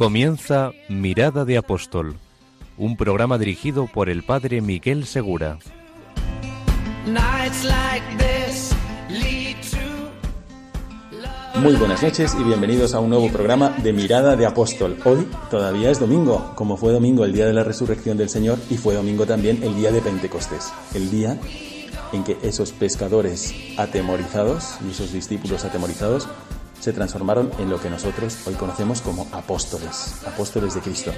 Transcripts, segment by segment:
Comienza Mirada de Apóstol, un programa dirigido por el padre Miguel Segura. Muy buenas noches y bienvenidos a un nuevo programa de Mirada de Apóstol. Hoy todavía es domingo, como fue domingo el día de la resurrección del Señor y fue domingo también el día de Pentecostés, el día en que esos pescadores atemorizados y esos discípulos atemorizados se transformaron en lo que nosotros hoy conocemos como apóstoles, apóstoles de Cristo.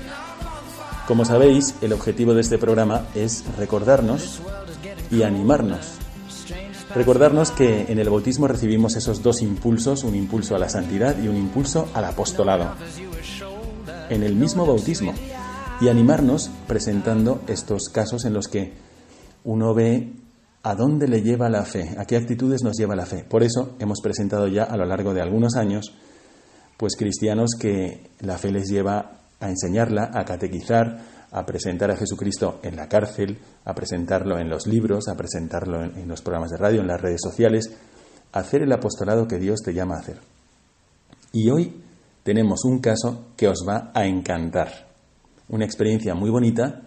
Como sabéis, el objetivo de este programa es recordarnos y animarnos. Recordarnos que en el bautismo recibimos esos dos impulsos, un impulso a la santidad y un impulso al apostolado. En el mismo bautismo. Y animarnos presentando estos casos en los que uno ve a dónde le lleva la fe, a qué actitudes nos lleva la fe. Por eso hemos presentado ya a lo largo de algunos años, pues cristianos que la fe les lleva a enseñarla, a catequizar, a presentar a Jesucristo en la cárcel, a presentarlo en los libros, a presentarlo en, en los programas de radio, en las redes sociales, a hacer el apostolado que Dios te llama a hacer. Y hoy tenemos un caso que os va a encantar, una experiencia muy bonita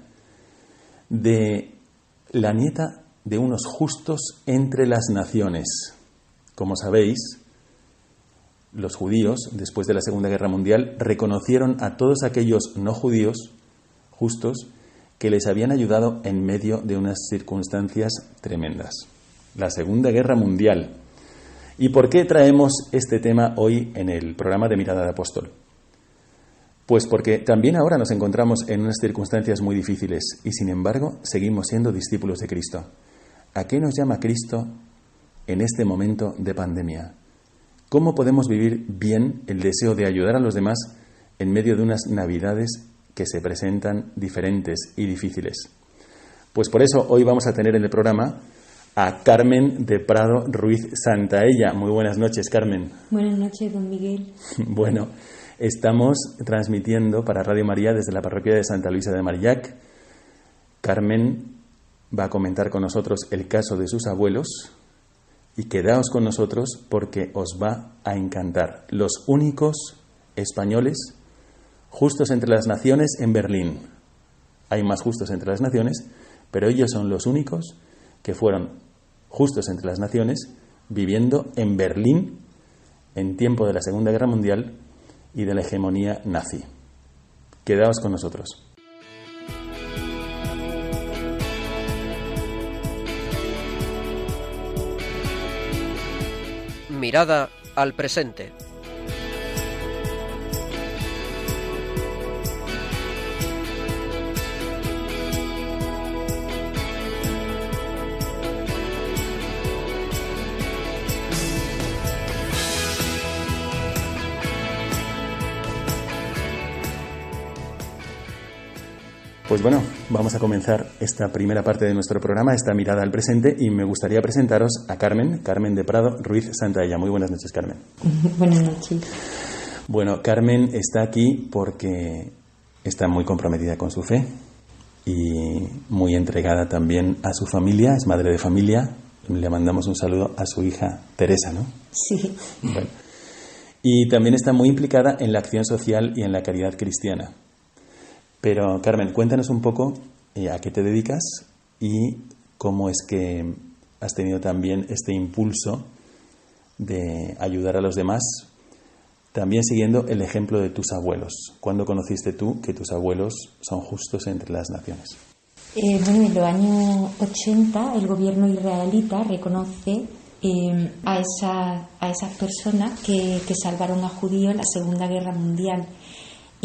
de la nieta de unos justos entre las naciones. Como sabéis, los judíos, después de la Segunda Guerra Mundial, reconocieron a todos aquellos no judíos justos que les habían ayudado en medio de unas circunstancias tremendas. La Segunda Guerra Mundial. ¿Y por qué traemos este tema hoy en el programa de Mirada de Apóstol? Pues porque también ahora nos encontramos en unas circunstancias muy difíciles y sin embargo seguimos siendo discípulos de Cristo. ¿A qué nos llama Cristo en este momento de pandemia? ¿Cómo podemos vivir bien el deseo de ayudar a los demás en medio de unas navidades que se presentan diferentes y difíciles? Pues por eso hoy vamos a tener en el programa a Carmen de Prado Ruiz Santaella. Muy buenas noches, Carmen. Buenas noches, don Miguel. Bueno, estamos transmitiendo para Radio María desde la parroquia de Santa Luisa de Marillac. Carmen va a comentar con nosotros el caso de sus abuelos y quedaos con nosotros porque os va a encantar. Los únicos españoles justos entre las naciones en Berlín. Hay más justos entre las naciones, pero ellos son los únicos que fueron justos entre las naciones viviendo en Berlín en tiempo de la Segunda Guerra Mundial y de la hegemonía nazi. Quedaos con nosotros. Mirada al presente. Pues bueno, vamos a comenzar esta primera parte de nuestro programa, esta mirada al presente, y me gustaría presentaros a Carmen, Carmen de Prado Ruiz Santaella. Muy buenas noches, Carmen. Buenas noches. Bueno, Carmen está aquí porque está muy comprometida con su fe y muy entregada también a su familia, es madre de familia. Le mandamos un saludo a su hija Teresa, ¿no? Sí. Bueno. Y también está muy implicada en la acción social y en la caridad cristiana. Pero Carmen, cuéntanos un poco eh, a qué te dedicas y cómo es que has tenido también este impulso de ayudar a los demás, también siguiendo el ejemplo de tus abuelos. ¿Cuándo conociste tú que tus abuelos son justos entre las naciones? Eh, bueno, en los años 80 el gobierno israelita reconoce eh, a, esa- a esas personas que, que salvaron a judíos en la Segunda Guerra Mundial.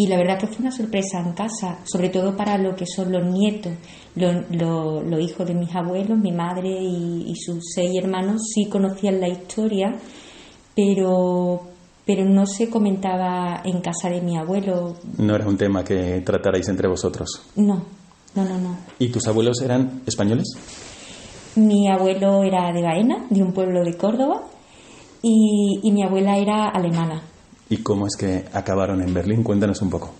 Y la verdad que fue una sorpresa en casa, sobre todo para lo que son los nietos, lo- lo- los hijos de mis abuelos, mi madre y, y sus seis hermanos sí conocían la historia, pero, pero no se comentaba en casa de mi abuelo. No era un tema que tratarais entre vosotros. No, no, no, no. ¿Y tus abuelos eran españoles? Mi abuelo era de Baena, de un pueblo de Córdoba, y, y mi abuela era alemana. ¿Y cómo es que acabaron en Berlín? Cuéntanos un poco.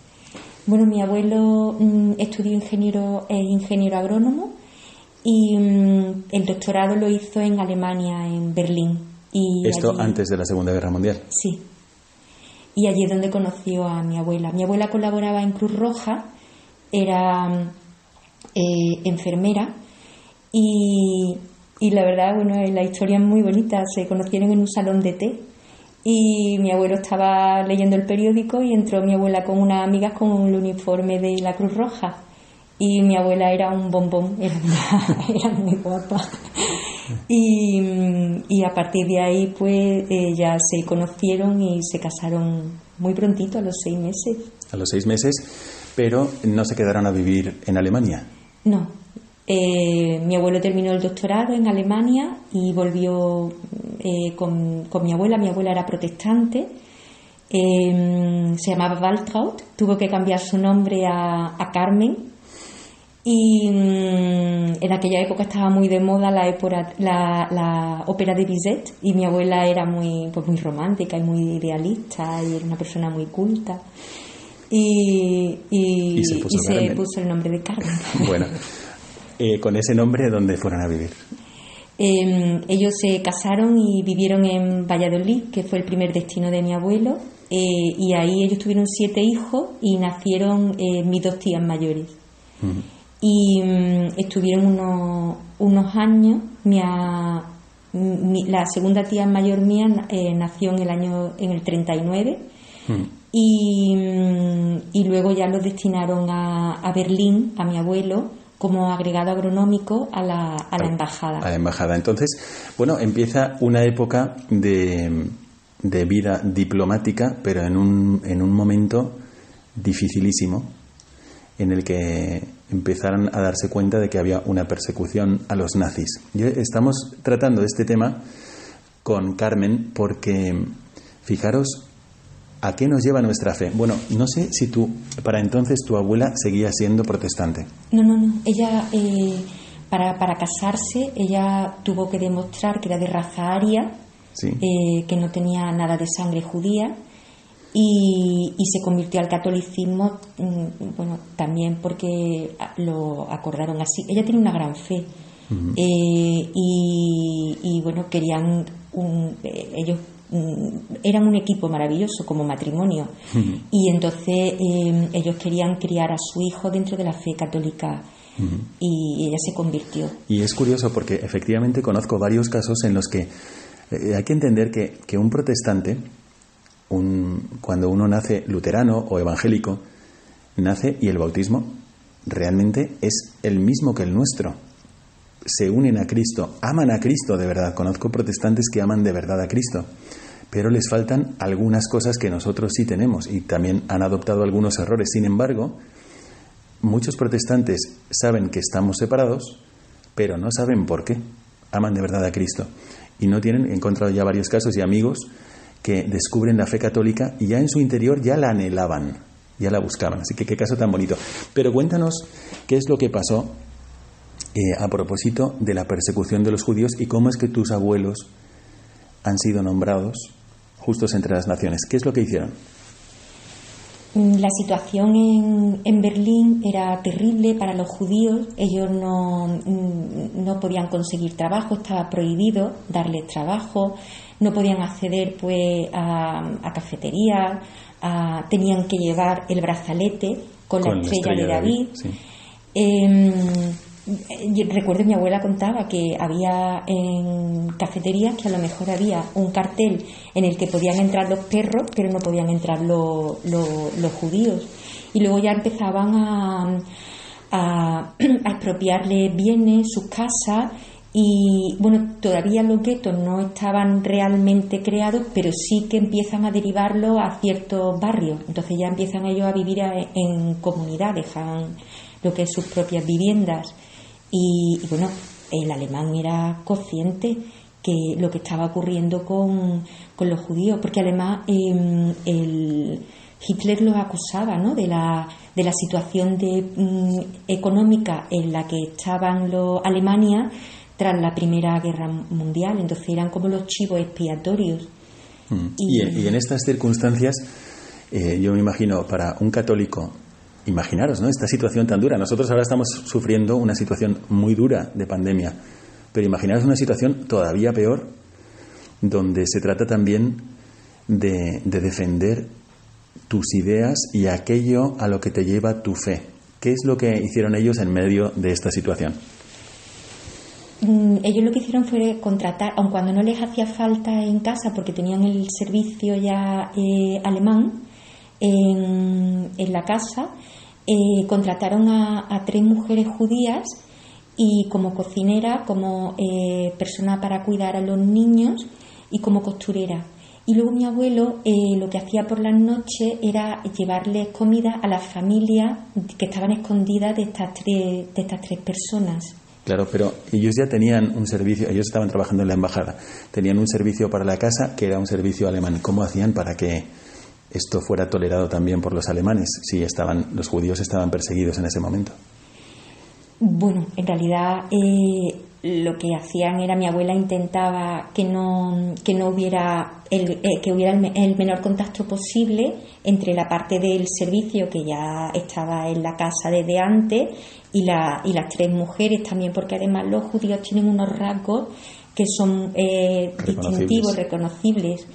Bueno, mi abuelo mm, estudió ingeniero, es ingeniero agrónomo y mm, el doctorado lo hizo en Alemania, en Berlín. Y Esto allí- antes de la Segunda Guerra Mundial. Sí. Y allí es donde conoció a mi abuela. Mi abuela colaboraba en Cruz Roja, era mm, eh, enfermera y, y la verdad, bueno, la historia es muy bonita. Se conocieron en un salón de té y mi abuelo estaba leyendo el periódico y entró mi abuela con unas amigas con el uniforme de la Cruz Roja. Y mi abuela era un bombón, era, muy guapa. Y, y a partir de ahí, pues eh, ya se conocieron y se casaron muy prontito, a los seis meses. A los seis meses, pero no se quedaron a vivir en Alemania. No. Eh, mi abuelo terminó el doctorado en Alemania y volvió eh, con, con mi abuela. Mi abuela era protestante. eh, se llamaba Waltraud. Tuvo que cambiar su nombre a, a Carmen. Y mm, en aquella época estaba muy de moda la, épora- la, la ópera de Bizet y mi abuela era muy, pues muy romántica y muy idealista y era una persona muy culta. Y, y- Y se puso y se puso el nombre de Carmen. Bueno, eh, con ese nombre, ¿dónde fueron a vivir? Eh, ellos se casaron y vivieron en Valladolid, que fue el primer destino de mi abuelo, eh, y ahí ellos tuvieron siete hijos y nacieron eh, mis dos tías mayores. Y mm, estuvieron unos, unos años, mi a- mi- la segunda tía mayor mía nació en el año en el 39 Ujú. y, mm, y luego ya los destinaron a, a Berlín, a mi abuelo, como agregado agronómico a la, a la embajada. A la embajada. Entonces, bueno, empieza una época de, de vida diplomática, pero en un, en un momento dificilísimo, en el que empezaron a darse cuenta de que había una persecución a los nazis. Y estamos tratando este tema con Carmen porque, fijaros, ¿a qué nos lleva nuestra fe? Bueno, no sé si tú, para entonces tu abuela seguía siendo protestante. No, no, no. Ella, eh, para, para casarse, ella tuvo que demostrar que era de raza aria, Sí. eh, que no tenía nada de sangre judía y, y se convirtió al catolicismo, mm, bueno, también porque lo acordaron así. Ella tiene una gran fe eh, y, y, bueno, querían, un- eh, ellos eran un equipo maravilloso como matrimonio y entonces eh, ellos querían criar a su hijo dentro de la fe católica y ella se convirtió. Y es curioso porque efectivamente conozco varios casos en los que eh, hay que entender que, que un protestante, un- cuando uno nace luterano o evangélico, nace y el bautismo realmente es el mismo que el nuestro. Se unen a Cristo, aman a Cristo de verdad. Conozco protestantes que aman de verdad a Cristo, pero les faltan algunas cosas que nosotros sí tenemos y también han adoptado algunos errores. Sin embargo, muchos protestantes saben que estamos separados, pero no saben por qué. Aman de verdad a Cristo. Y no tienen, he encontrado ya varios casos y amigos que descubren la fe católica y ya en su interior ya la anhelaban, ya la buscaban. Así que qué caso tan bonito. Pero cuéntanos qué es lo que pasó eh, a propósito de la persecución de los judíos y cómo es que tus abuelos han sido nombrados justos entre las naciones. ¿Qué es lo que hicieron? Mm, La situación en, en Berlín era terrible para los judíos. Ellos no, mm, no podían conseguir trabajo, estaba prohibido darles trabajo, no podían acceder pues a, a cafeterías, a- tenían que llevar el brazalete con, la, estrella de David. sí. Eh, yo recuerdo mi abuela contaba que había en cafeterías que a lo mejor había un cartel en el que podían entrar los perros, pero no podían entrar los, los- los judíos. Y luego ya empezaban a, a, a bienes, sus casas. Y bueno, todavía los guetos no estaban realmente creados, pero sí que empiezan a derivarlo a ciertos barrios. Entonces ya empiezan ellos a vivir en comunidad, dejan lo que es sus propias viviendas. Y, y bueno, el alemán era consciente que lo que estaba ocurriendo con, con los judíos, porque además em, el, Hitler los acusaba ¿no? de, la, de la situación de, mm, económica en la que estaban los Alemania tras la Primera Guerra Mundial, entonces eran como los chivos expiatorios. Mm. Y, y, en estas circunstancias, eh, yo me imagino, para un católico, imaginaros, ¿no? Esta situación tan dura. Nosotros ahora estamos sufriendo una situación muy dura de pandemia, pero imaginaros una situación todavía peor, donde se trata también de, de defender tus ideas y aquello a lo que te lleva tu fe. ¿Qué es lo que hicieron ellos en medio de esta situación? Mm, ellos lo que hicieron fue contratar, aun cuando no les hacía falta en casa porque tenían el servicio ya eh, alemán en, la casa, eh, contrataron a, tres mujeres judías y como cocinera, como eh, persona para cuidar a los niños y como costurera. Y luego mi abuelo lo que hacía por las noches era llevarles comida a las familias que estaban escondidas de estas tres, de estas tres personas. Claro, pero ellos ya tenían un servicio, ellos estaban trabajando en la embajada, tenían un servicio para la casa que era un servicio alemán. ¿Cómo hacían para que esto fuera tolerado también por los alemanes si estaban los judíos estaban perseguidos en ese momento? Bueno, en realidad eh, lo que hacían era mi abuela intentaba que no, que no hubiera el, eh, que hubiera el, menor contacto posible entre la parte del servicio que ya estaba en la casa desde antes y, la, y las tres mujeres también porque además los judíos tienen unos rasgos que son eh, distintivos reconocibles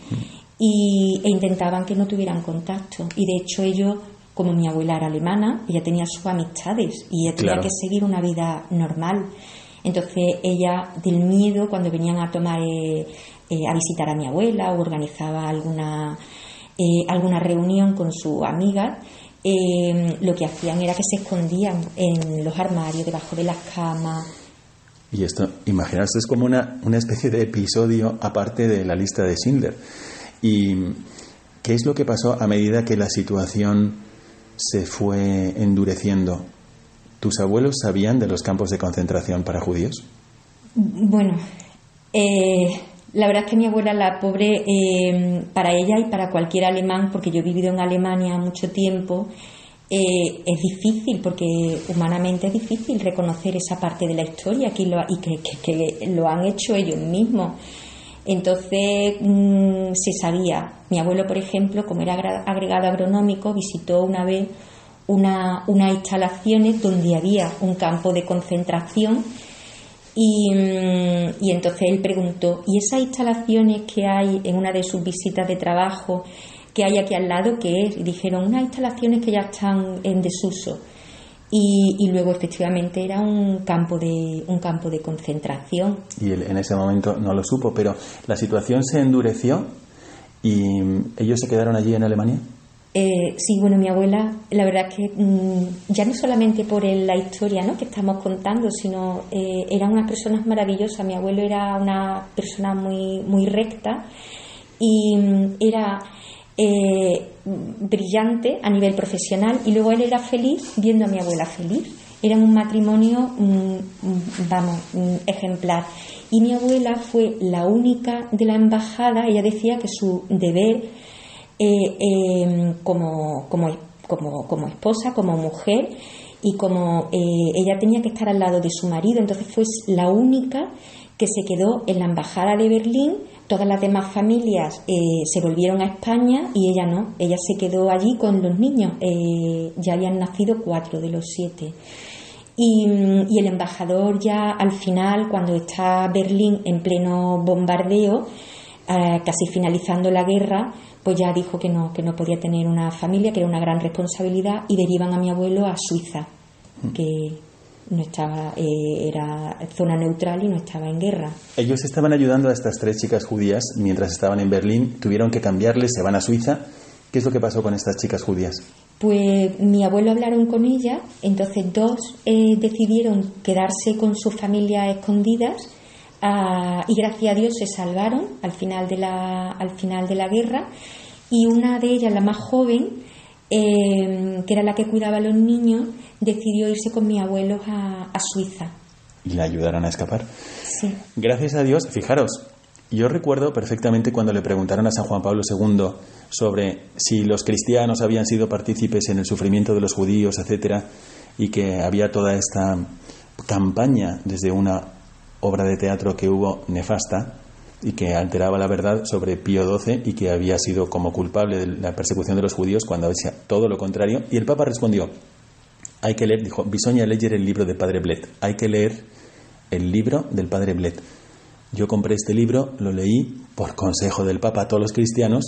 y, e intentaban que no tuvieran contacto y de hecho ellos como mi abuela era alemana ella tenía sus amistades y ella tenía que seguir una vida normal entonces ella, del miedo, cuando venían a tomar, eh, eh, a visitar a mi abuela o organizaba alguna, eh, alguna reunión con su amiga, lo que hacían era que se escondían en los armarios, debajo de las camas. Y esto, imaginaos, es como una, una especie de episodio aparte de la lista de Schindler. ¿Y qué es lo que pasó a medida que la situación se fue endureciendo? ¿Tus abuelos sabían de los campos de concentración para judíos? Bueno, eh, la verdad es que mi abuela, la pobre, eh, para ella y para cualquier alemán, porque yo he vivido en Alemania mucho tiempo, eh, es difícil, porque humanamente es difícil reconocer esa parte de la historia que lo, y que, lo han hecho ellos mismos. Entonces mm, se sabía. Mi abuelo, por ejemplo, como era agregado agronómico, visitó una vez una, unas instalaciones donde había un campo de concentración y, mm, y, entonces él preguntó, ¿y esas instalaciones que hay en una de sus visitas de trabajo que hay aquí al lado, qué es? Y dijeron, unas instalaciones que ya están en desuso. Y, y, luego efectivamente era un campo de un campo de concentración. Y él en ese momento no lo supo, pero la situación se endureció y ellos se quedaron allí en Alemania. Eh, sí, bueno, mi abuela, la verdad es que mm, ya no solamente por la historia ¿no? que estamos contando, sino eh, eran unas personas maravillosas. Mi abuelo era una persona muy, muy recta y mm, era eh, brillante a nivel profesional y luego él era feliz viendo a mi abuela feliz. Eran un matrimonio, mm, vamos, ejemplar. Y mi abuela fue la única de la embajada, ella decía que su deber eh, em, como, como, como, como, esposa, como mujer, y como eh, ella tenía que estar al lado de su marido, entonces fue la única que se quedó en la embajada de Berlín, todas las demás familias eh, se volvieron a España y ella no, ella se quedó allí con los niños, ya habían nacido cuatro de los siete. Y, y, el embajador ya al final, cuando está Berlín en pleno bombardeo, casi finalizando la guerra, pues ya dijo que no, que no podía tener una familia, que era una gran responsabilidad y derivan a mi abuelo a Suiza, mm. que no estaba, eh, era zona neutral y no estaba en guerra. Ellos estaban ayudando a estas tres chicas judías mientras estaban en Berlín, tuvieron que cambiarles, se van a Suiza. ¿Qué es lo que pasó con estas chicas judías? Pues mi abuelo hablaron con ella, entonces dos eh, decidieron quedarse con sus familias escondidas Ah, y gracias a Dios se salvaron al final de la, al final de la guerra y una de ellas, la más joven, em, que era la que cuidaba a los niños, decidió irse con mis abuelos a, Suiza. ¿Y la ayudaron a escapar? Sí. Gracias a Dios, fijaros, Yo recuerdo perfectamente cuando le preguntaron a San Juan Pablo II sobre si los cristianos habían sido partícipes en el sufrimiento de los judíos, etcétera, y que había toda esta campaña desde una obra de teatro que hubo nefasta y que alteraba la verdad sobre Pío XII y que había sido como culpable de la persecución de los judíos cuando decía todo lo contrario. Y el Papa respondió, hay que leer, dijo, Bisoña leer el libro del Padre Blet, hay que leer el libro del Padre Blet. Yo compré este libro, lo leí por consejo del Papa a todos los cristianos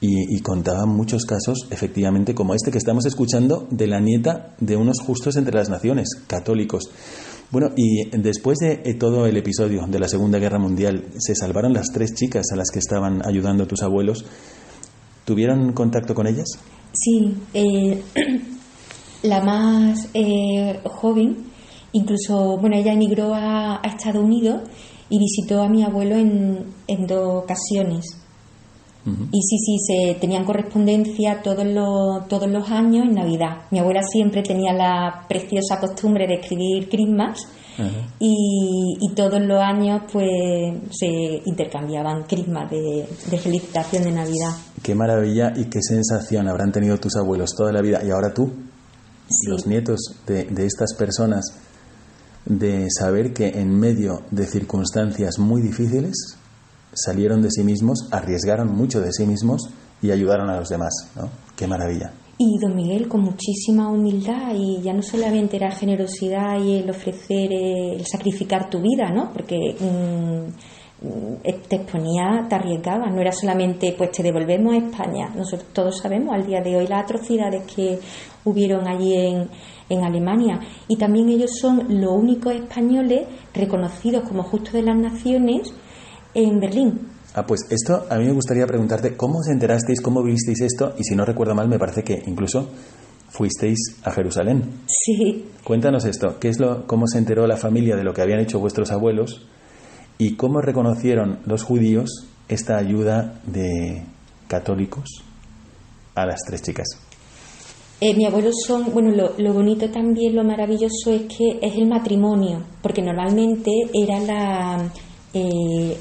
y, contaba muchos casos, efectivamente, como este que estamos escuchando, de la nieta de unos justos entre las naciones, católicos. Bueno, y después de todo el episodio de la Segunda Guerra Mundial, se salvaron las tres chicas a las que estaban ayudando tus abuelos. ¿Tuvieron contacto con ellas? Sí, eh, la más eh, joven, incluso, bueno, ella emigró a, a, Estados Unidos y visitó a mi abuelo en, en dos ocasiones. Y sí, sí, se tenían correspondencia todos los, todos los años en Navidad. Mi abuela siempre tenía la preciosa costumbre de escribir crismas y, todos los años pues se intercambiaban crismas de, felicitación de Navidad. Qué maravilla y qué sensación habrán tenido tus abuelos toda la vida y ahora tú, los nietos de, de estas personas, de saber que en medio de circunstancias muy difíciles salieron de sí mismos, arriesgaron mucho de sí mismos y ayudaron a los demás. ¿no? Qué maravilla. Y don Miguel, con muchísima humildad, y ya no solamente era generosidad y el ofrecer, eh, el sacrificar tu vida, ¿no? Porque mm, mm, te exponía, te arriesgaba, no era solamente, pues te devolvemos a España. Nosotros todos sabemos al día de hoy las atrocidades que hubieron allí en, en Alemania. Y también ellos son los únicos españoles reconocidos como justos de las naciones en Berlín. Ah, pues esto a mí me gustaría preguntarte, ¿cómo os enterasteis, cómo visteis esto? Y si no recuerdo mal, me parece que incluso fuisteis a Jerusalén. Sí. Cuéntanos esto, ¿qué es lo, cómo se enteró la familia de lo que habían hecho vuestros abuelos y cómo reconocieron los judíos esta ayuda de católicos a las tres chicas? Eh, mi abuelo son, bueno, lo, lo, bonito también, lo maravilloso es que es el matrimonio, porque normalmente era la, eh,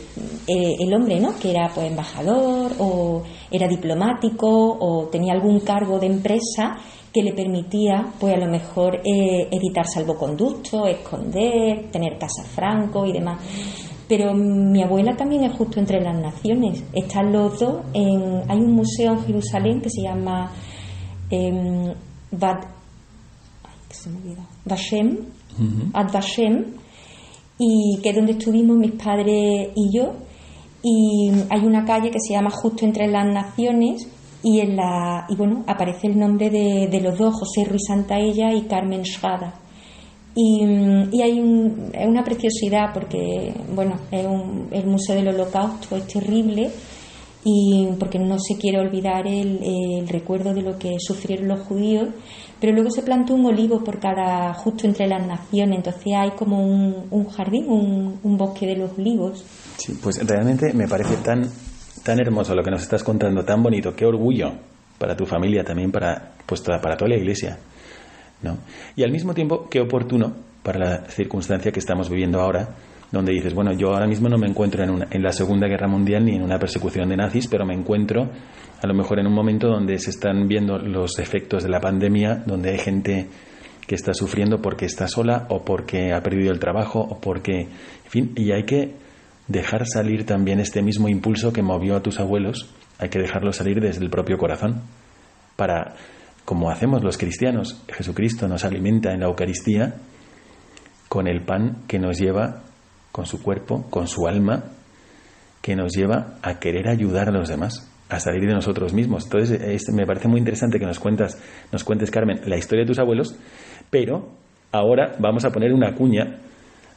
eh, el hombre, ¿no? Que era pues embajador o era diplomático o tenía algún cargo de empresa que le permitía, pues a lo mejor eh, evitar salvoconducto, esconder, tener casa franco y demás. Pero mi abuela también es justo entre las naciones. Están los dos en, hay un museo en Jerusalén que se llama eh, Bad, Vashem, Ad Vashem, y que es donde estuvimos mis padres y yo. Y hay una calle que se llama Justo entre las Naciones y en la y bueno aparece el nombre de, de los dos José Ruiz Santaella y Carmen Schada y, y hay un, es una preciosidad porque bueno es un, el museo del Holocausto es terrible y porque no se quiere olvidar el, el, recuerdo de lo que sufrieron los judíos, pero luego se plantó un olivo por cada, justo entre las naciones, entonces hay como un, jardín, un, un, bosque de los olivos. Sí, pues realmente me parece tan, tan hermoso lo que nos estás contando, tan bonito, qué orgullo para tu familia, también para, pues, para toda la iglesia. ¿no? Y al mismo tiempo, qué oportuno para la circunstancia que estamos viviendo ahora, donde dices, bueno, yo ahora mismo no me encuentro en, una, en la Segunda Guerra Mundial ni en una persecución de nazis, pero me encuentro a lo mejor en un momento donde se están viendo los efectos de la pandemia, donde hay gente que está sufriendo porque está sola o porque ha perdido el trabajo o porque, en fin, y hay que dejar salir también este mismo impulso que movió a tus abuelos, hay que dejarlo salir desde el propio corazón, para, como hacemos los cristianos, Jesucristo nos alimenta en la Eucaristía con el pan que nos lleva con su cuerpo, con su alma, que nos lleva a querer ayudar a los demás, a salir de nosotros mismos. Entonces, me parece muy interesante que nos cuentas, nos cuentes, Carmen, la historia de tus abuelos, pero ahora vamos a poner una cuña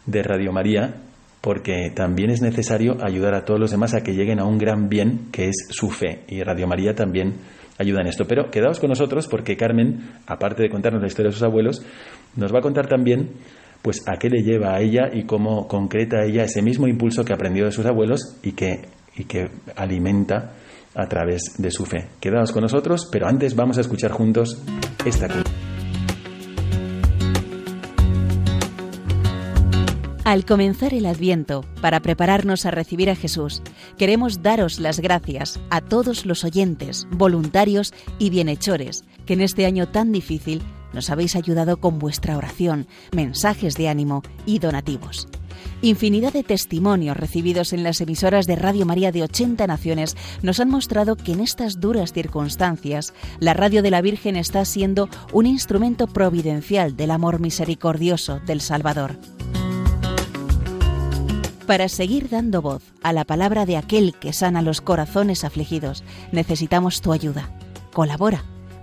de Radio María, porque también es necesario ayudar a todos los demás a que lleguen a un gran bien que es su fe. Y Radio María también ayuda en esto. Pero quedaos con nosotros porque Carmen, aparte de contarnos la historia de sus abuelos, nos va a contar también pues a qué le lleva a ella y cómo concreta ella ese mismo impulso que aprendió de sus abuelos y que, y que alimenta a través de su fe. Quedaos con nosotros, pero antes vamos a escuchar juntos esta Al comenzar el Adviento, para prepararnos a recibir a Jesús, queremos daros las gracias a todos los oyentes, voluntarios y bienhechores que en este año tan difícil nos habéis ayudado con vuestra oración, mensajes de ánimo y donativos. Infinidad de testimonios recibidos en las emisoras de Radio María de 80 naciones nos han mostrado que en estas duras circunstancias la Radio de la Virgen está siendo un instrumento providencial del amor misericordioso del Salvador. Para seguir dando voz a la palabra de aquel que sana los corazones afligidos, necesitamos tu ayuda. Colabora.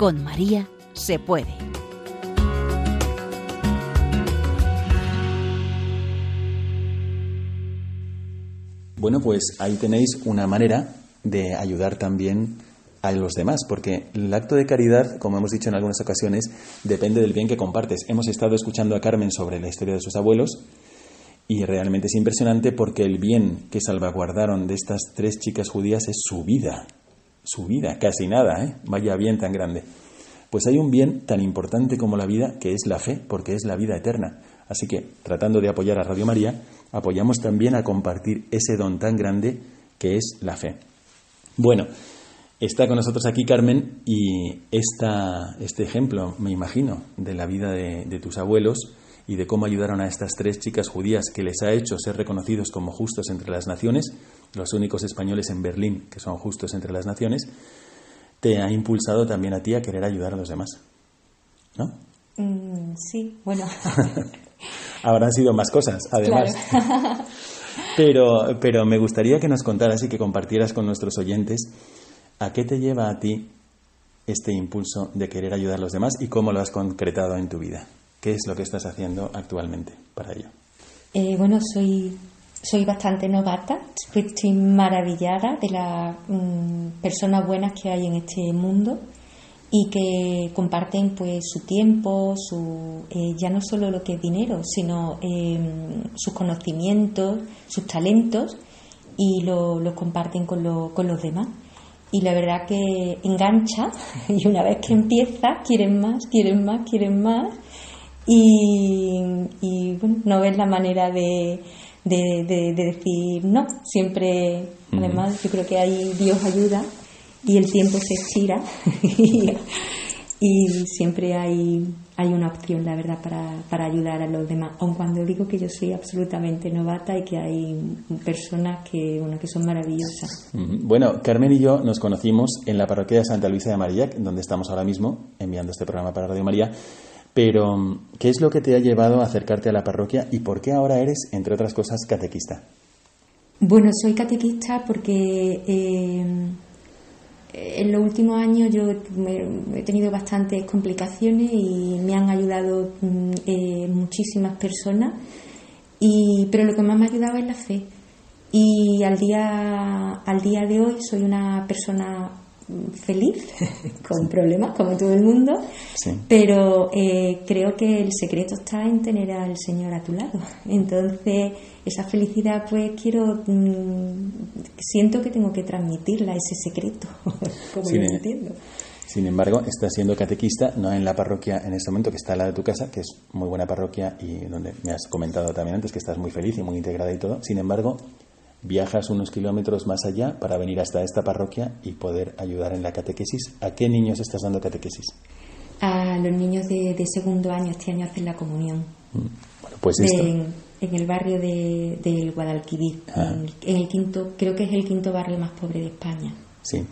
Con María se puede. Bueno, pues ahí tenéis una manera de ayudar también a los demás, porque el acto de caridad, como hemos dicho en algunas ocasiones, depende del bien que compartes. Hemos estado escuchando a Carmen sobre la historia de sus abuelos y realmente es impresionante porque el bien que salvaguardaron de estas tres chicas judías es su vida, su vida, casi nada, ¿eh? vaya bien tan grande. Pues hay un bien tan importante como la vida, que es la fe, porque es la vida eterna. Así que, tratando de apoyar a Radio María, apoyamos también a compartir ese don tan grande que es la fe. Bueno, Está con nosotros aquí Carmen y esta, este ejemplo, me imagino, de la vida de, de, tus abuelos y de cómo ayudaron a estas tres chicas judías que les ha hecho ser reconocidos como justos entre las naciones, los únicos españoles en Berlín que son justos entre las naciones, te ha impulsado también a ti a querer ayudar a los demás. ¿No? Mm, sí, bueno. Habrán sido más cosas, además. Claro. pero, pero me gustaría que nos contaras y que compartieras con nuestros oyentes ¿A qué te lleva a ti este impulso de querer ayudar a los demás y cómo lo has concretado en tu vida? ¿Qué es lo que estás haciendo actualmente para ello? Eh, bueno, soy, soy bastante novata, estoy maravillada de las mm, personas buenas que hay en este mundo y que comparten pues su tiempo, su, eh, ya no solo lo que es dinero, sino eh, sus conocimientos, sus talentos y lo, lo comparten con, lo, con los demás. Y la verdad que engancha y una vez que empieza quieren más, quieren más, quieren más. Y, y bueno, no ves la manera de, de, de, de decir no, siempre, además yo creo que ahí Dios ayuda y el tiempo se estira y, y siempre hay, hay una opción, la verdad, para, para ayudar a los demás. Aun cuando digo que yo soy absolutamente novata y que hay personas que, bueno, que son maravillosas. Bueno, Carmen y yo nos conocimos en la parroquia de Santa Luisa de Marillac, donde estamos ahora mismo enviando este programa para Radio María. Pero, ¿qué es lo que te ha llevado a acercarte a la parroquia y por qué ahora eres, entre otras cosas, catequista? Bueno, soy catequista porque... Eh, en los últimos años yo he tenido bastantes complicaciones y me han ayudado eh, muchísimas personas, y, pero lo que más me ha ayudado es la fe. Y al día, al día de hoy soy una persona feliz, con problemas como todo el mundo, Sí. pero eh, creo que el secreto está en tener al Señor a tu lado. Entonces, esa felicidad, pues quiero, mm, siento que tengo que transmitirla, ese secreto, como Sí, yo ne- entiendo. Sin embargo, estás siendo catequista, no en la parroquia en este momento, que está lado de tu casa, que es muy buena parroquia y donde me has comentado también antes que estás muy feliz y muy integrada y todo. Sin embargo, viajas unos kilómetros más allá para venir hasta esta parroquia y poder ayudar en la catequesis. ¿A qué niños estás dando catequesis? A los niños de, de segundo año, este año hacen la comunión. Bueno, pues De- esto. en el barrio de, del Guadalquivir, Ah. en, el, en el quinto, creo que es el quinto barrio más pobre de España. Sí.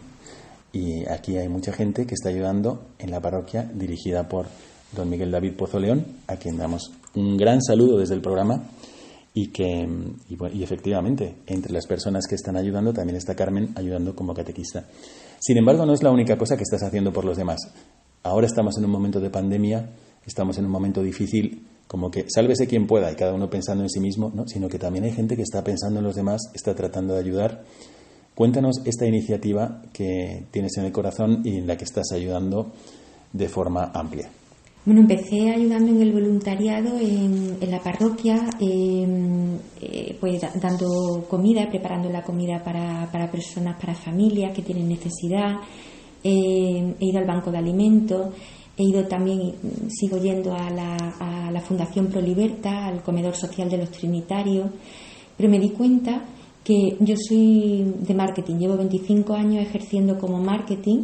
Y aquí hay mucha gente que está ayudando en la parroquia dirigida por don Miguel David Pozo León, a quien damos un gran saludo desde el programa. Y que, y, y efectivamente, entre las personas que están ayudando también está Carmen ayudando como catequista. Sin embargo, no es la única cosa que estás haciendo por los demás. Ahora estamos en un momento de pandemia, estamos en un momento difícil como que sálvese quien pueda y cada uno pensando en sí mismo, ¿no? sino que también hay gente que está pensando en los demás, está tratando de ayudar. Cuéntanos esta iniciativa que tienes en el corazón y en la que estás ayudando de forma amplia. Bueno, empecé ayudando en el voluntariado en, la parroquia, em, eh, pues dando comida, preparando la comida para, personas, para familias que tienen necesidad. Em, he ido al banco de alimentos, he ido también, sigo yendo a la, a la Fundación Proliberta, al comedor social de los Trinitarios, pero me di cuenta que yo soy de marketing, llevo 25 años ejerciendo como marketing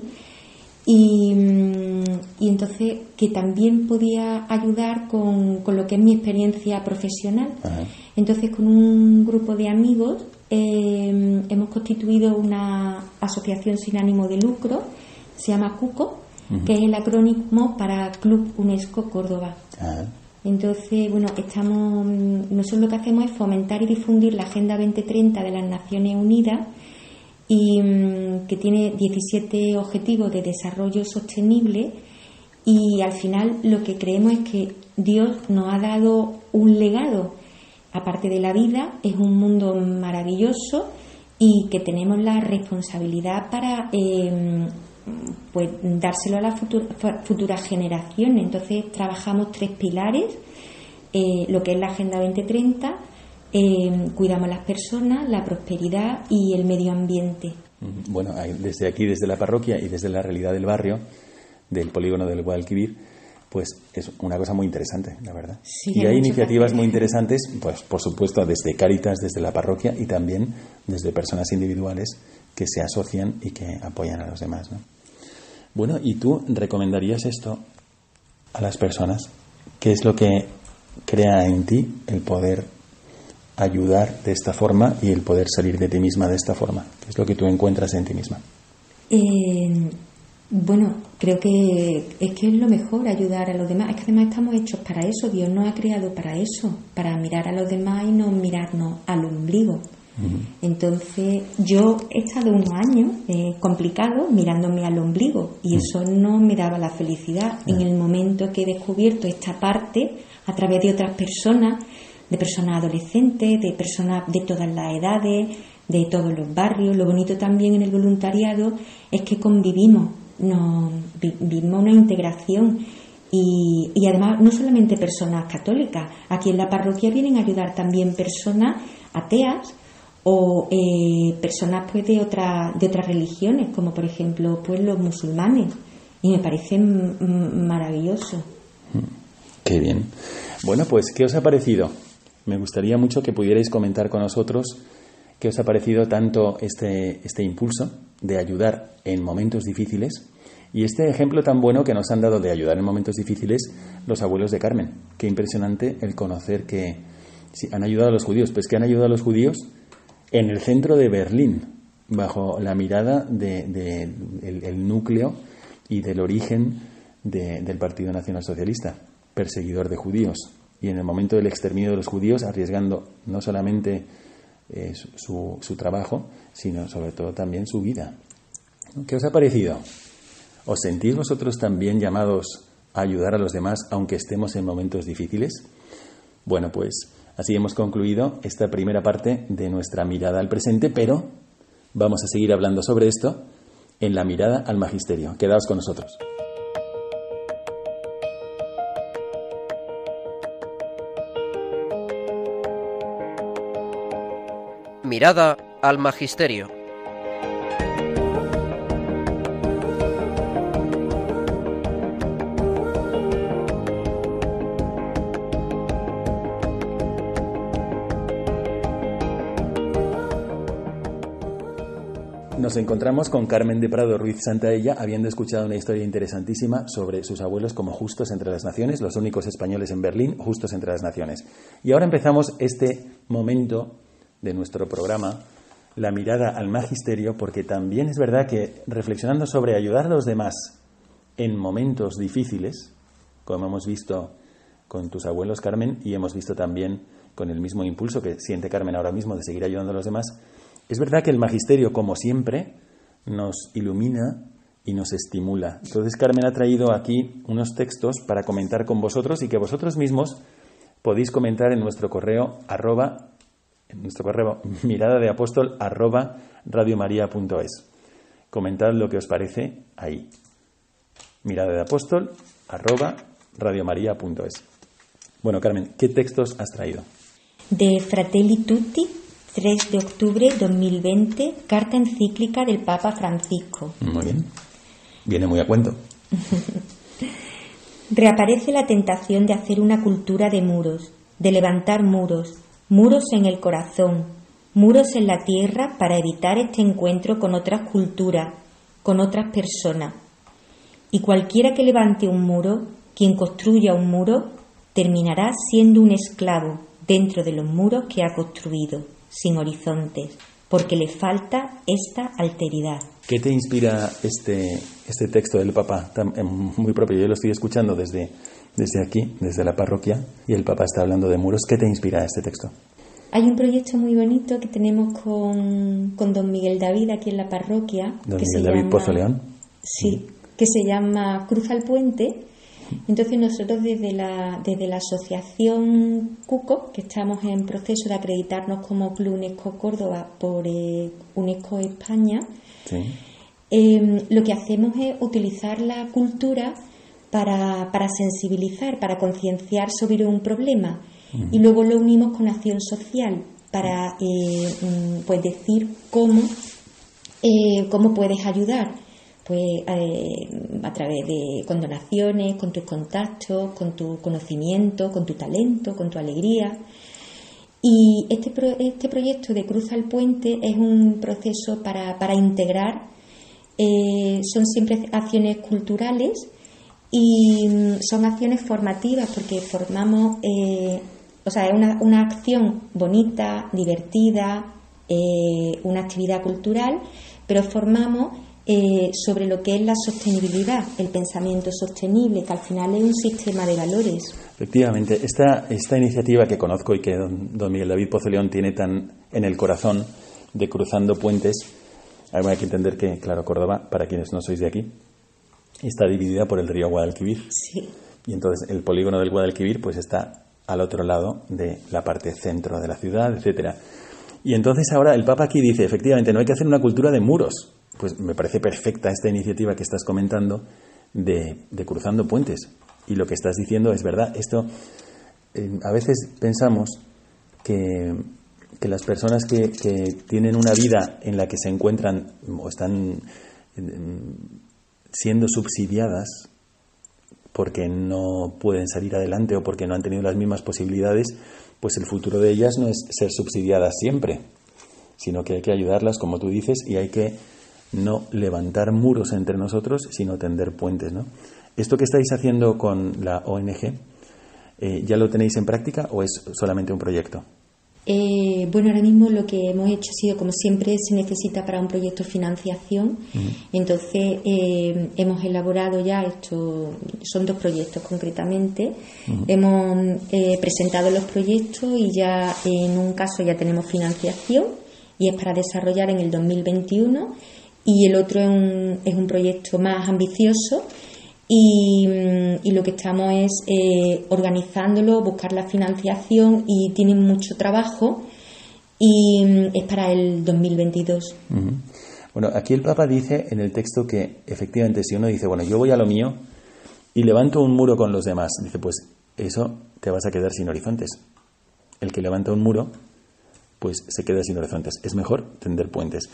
Mm, y, entonces que también podía ayudar con, con, lo que es mi experiencia profesional. Entonces con un grupo de amigos em, hemos constituido una asociación sin ánimo de lucro, se llama CUCO, que es el acrónimo para Club UNESCO Córdoba. Entonces, bueno, estamos, mm, nosotros lo que hacemos es fomentar y difundir la Agenda 2030 de las Naciones Unidas y mm, que tiene 17 objetivos de desarrollo sostenible y al final lo que creemos es que Dios nos ha dado un legado, aparte de la vida, es un mundo maravilloso y que tenemos la responsabilidad para em, pues dárselo a las futuras generaciones. Entonces trabajamos tres pilares, eh, lo que es la Agenda 2030, eh, cuidamos las personas, la prosperidad y el medio ambiente. Bueno, desde aquí, desde la parroquia y desde la realidad del barrio, del polígono del Guadalquivir, pues es una cosa muy interesante, la verdad. y hay iniciativas muy interesantes, pues por supuesto desde Cáritas, desde la parroquia y también desde personas individuales que se asocian y que apoyan a los demás. ¿no? Bueno, ¿y tú recomendarías esto a las personas? ¿Qué es lo que crea en ti el poder ayudar de esta forma y el poder salir de ti misma de esta forma? ¿Qué es lo que tú encuentras en ti misma? Eh, bueno, creo que es que es lo mejor ayudar a los demás. Es que además estamos hechos para eso. Dios nos ha creado para eso, para mirar a los demás y no mirarnos al ombligo. Entonces, yo he estado unos años eh, complicados mirándome al ombligo y eso no me daba la felicidad. En el momento que he descubierto esta parte a través de otras personas, de personas adolescentes, de personas de todas las edades, de todos los barrios. Lo bonito también en el voluntariado es que convivimos, nos, vivimos una integración y, y, además no solamente personas católicas, aquí en la parroquia vienen a ayudar también personas ateas o eh, personas pues de, otra, de otras religiones, como por ejemplo pues los musulmanes. Y me parece maravilloso. Qué bien. Bueno, pues, ¿qué os ha parecido? Me gustaría mucho que pudierais comentar con nosotros qué os ha parecido tanto este, este impulso de ayudar en momentos difíciles y este ejemplo tan bueno que nos han dado de ayudar en momentos difíciles los abuelos de Carmen. Qué impresionante el conocer que han ayudado a los judíos, pues que han ayudado a los judíos en el centro de Berlín, bajo la mirada del de, el núcleo y del origen del Partido Nacional Socialista, perseguidor de judíos y en el momento del exterminio de los judíos arriesgando no solamente eh, su, su, trabajo, sino sobre todo también su vida. ¿Qué os ha parecido? ¿Os sentís vosotros también llamados a ayudar a los demás aunque estemos en momentos difíciles? Bueno, pues así hemos concluido esta primera parte de nuestra mirada al presente, pero vamos a seguir hablando sobre esto en la mirada al magisterio. Quedaos con nosotros. Mirada al Magisterio. Nos encontramos con Carmen de Prado Ruiz Santaella, habiendo escuchado una historia interesantísima sobre sus abuelos como justos entre las naciones, los únicos españoles en Berlín, justos entre las naciones. Y ahora empezamos este momento de nuestro programa, la mirada al magisterio, porque también es verdad que reflexionando sobre ayudar a los demás en momentos difíciles, como hemos visto con tus abuelos, Carmen, y hemos visto también con el mismo impulso que siente Carmen ahora mismo de seguir ayudando a los demás, es verdad que el magisterio, como siempre, nos ilumina y nos estimula. Entonces Carmen ha traído aquí unos textos para comentar con vosotros y que vosotros mismos podéis comentar en nuestro correo arroba, en nuestro correo mirada de apóstol arroba radiomaria.es. Comentad lo que os parece ahí. Mirada de apóstol arroba radiomaria.es. Bueno, Carmen, ¿qué textos has traído? De Fratelli Tutti, 3 de octubre 2020, carta encíclica del Papa Francisco. Muy bien. Viene muy a cuento. Reaparece la tentación de hacer una cultura de muros, de levantar muros, muros en el corazón, muros en la tierra para evitar este encuentro con otras culturas, con otras personas. Y cualquiera que levante un muro, quien construya un muro, terminará siendo un esclavo dentro de los muros que ha construido, sin horizontes, porque le falta esta alteridad. ¿Qué te inspira este, este texto del Papa? Tan, muy propio, yo lo estoy escuchando desde, desde aquí, desde la parroquia, y el Papa está hablando de muros. ¿Qué te inspira este texto? Hay un proyecto muy bonito que tenemos con, con don Miguel David aquí en la parroquia. Don que Miguel se David llama- Pozo León. Sí, que se llama Cruza el Puente. Entonces nosotros desde la, desde la asociación CUCO, que estamos en proceso de acreditarnos como Club UNESCO Córdoba por eh, UNESCO España, Sí. eh, lo que hacemos es utilizar la cultura para, para sensibilizar, para concienciar sobre un problema y luego lo unimos con acción social para eh, pues decir cómo, eh, cómo puedes ayudar. Pues eh, a través de con donaciones, con tus contactos, con tu conocimiento, con tu talento, con tu alegría. Y este, pro- este proyecto de Cruza el Puente es un proceso para, para integrar, eh, son siempre acciones culturales y mm, son acciones formativas porque formamos, eh, o sea, es una, una acción bonita, divertida, eh, una actividad cultural, pero formamos eh, sobre lo que es la sostenibilidad, el pensamiento sostenible, que al final es un sistema de valores. Efectivamente, esta, esta iniciativa que conozco y que don, don Miguel David Pozo León tiene tan en el corazón de Cruzando Puentes, hay que entender que, claro, Córdoba, para quienes no sois de aquí, está dividida por el río Guadalquivir. Sí. Y entonces el polígono del Guadalquivir pues está al otro lado de la parte centro de la ciudad, etcétera. Y entonces ahora el Papa aquí dice, efectivamente, no hay que hacer una cultura de muros. Pues me parece perfecta esta iniciativa que estás comentando de, de cruzando puentes. Y lo que estás diciendo es verdad. Esto, eh, a veces pensamos que, que las personas que, que tienen una vida en la que se encuentran o están eh, siendo subsidiadas porque no pueden salir adelante o porque no han tenido las mismas posibilidades, pues el futuro de ellas no es ser subsidiadas siempre, sino que hay que ayudarlas, como tú dices, y hay que no levantar muros entre nosotros, sino tender puentes. ¿no? Esto que estáis haciendo con la ONG, eh, ¿ya lo tenéis en práctica o es solamente un proyecto? Eh, bueno, ahora mismo lo que hemos hecho ha sido, como siempre se necesita para un proyecto financiación, entonces eh, hemos elaborado ya esto, son dos proyectos concretamente, hemos eh, presentado los proyectos y ya en un caso ya tenemos financiación y es para desarrollar en el 2021 y el otro es un, es un proyecto más ambicioso y, mm, y lo que estamos es eh, organizándolo, buscar la financiación y tienen mucho trabajo y mm, es para el 2022. Ujú. Bueno, aquí el Papa dice en el texto que efectivamente si uno dice, bueno, yo voy a lo mío y levanto un muro con los demás, dice, pues eso te vas a quedar sin horizontes. El que levanta un muro, pues se queda sin horizontes. Es mejor tender puentes.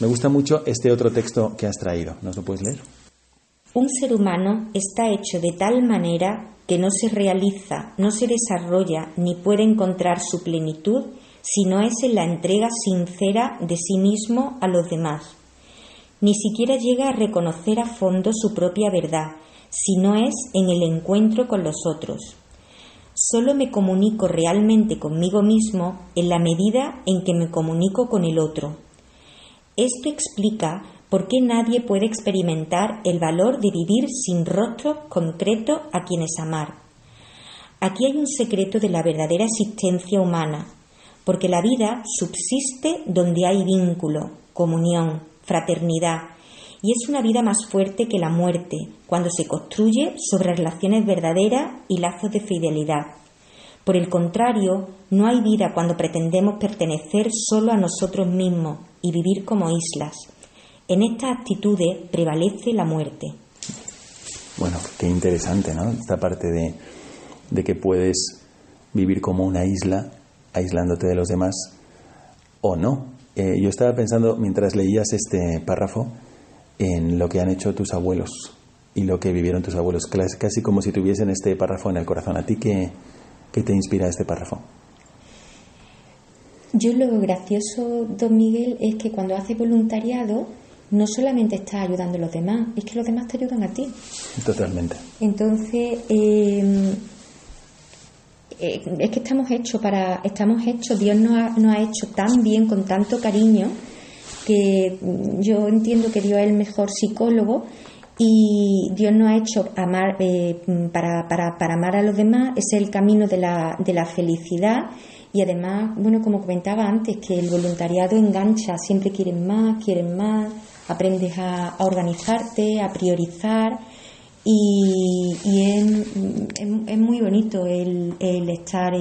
Me gusta mucho este otro texto que has traído. ¿Nos lo puedes leer? Un ser humano está hecho de tal manera que no se realiza, no se desarrolla ni puede encontrar su plenitud si no es en la entrega sincera de sí mismo a los demás. Ni siquiera llega a reconocer a fondo su propia verdad, si no es en el encuentro con los otros. Solo me comunico realmente conmigo mismo en la medida en que me comunico con el otro. Esto explica por qué nadie puede experimentar el valor de vivir sin rostro concreto a quienes amar. Aquí hay un secreto de la verdadera existencia humana, porque la vida subsiste donde hay vínculo, comunión, fraternidad, y es una vida más fuerte que la muerte, cuando se construye sobre relaciones verdaderas y lazos de fidelidad. Por el contrario, no hay vida cuando pretendemos pertenecer solo a nosotros mismos y vivir como islas. En estas actitudes prevalece la muerte. Bueno, qué interesante, ¿no? Esta parte de, de que puedes vivir como una isla, aislándote de los demás, o no. Eh, yo estaba pensando, mientras leías este párrafo, en lo que han hecho tus abuelos y lo que vivieron tus abuelos, casi como si tuviesen este párrafo en el corazón. ¿A ti qué, qué te inspira este párrafo? Yo lo gracioso, don Miguel, es que cuando haces voluntariado no solamente estás ayudando a los demás, es que los demás te ayudan a ti. Totalmente. Entonces, eh, eh, es que estamos hechos para, estamos hechos, Dios nos ha, nos ha hecho tan bien, con tanto cariño, que yo entiendo que Dios es el mejor psicólogo y Dios nos ha hecho amar eh, para, para, para, amar a los demás, es el camino de la, de la felicidad. Y además, bueno, como comentaba antes, que el voluntariado engancha, siempre quieren más, quieren más, aprendes a, organizarte, a priorizar y, es, muy bonito el, estar.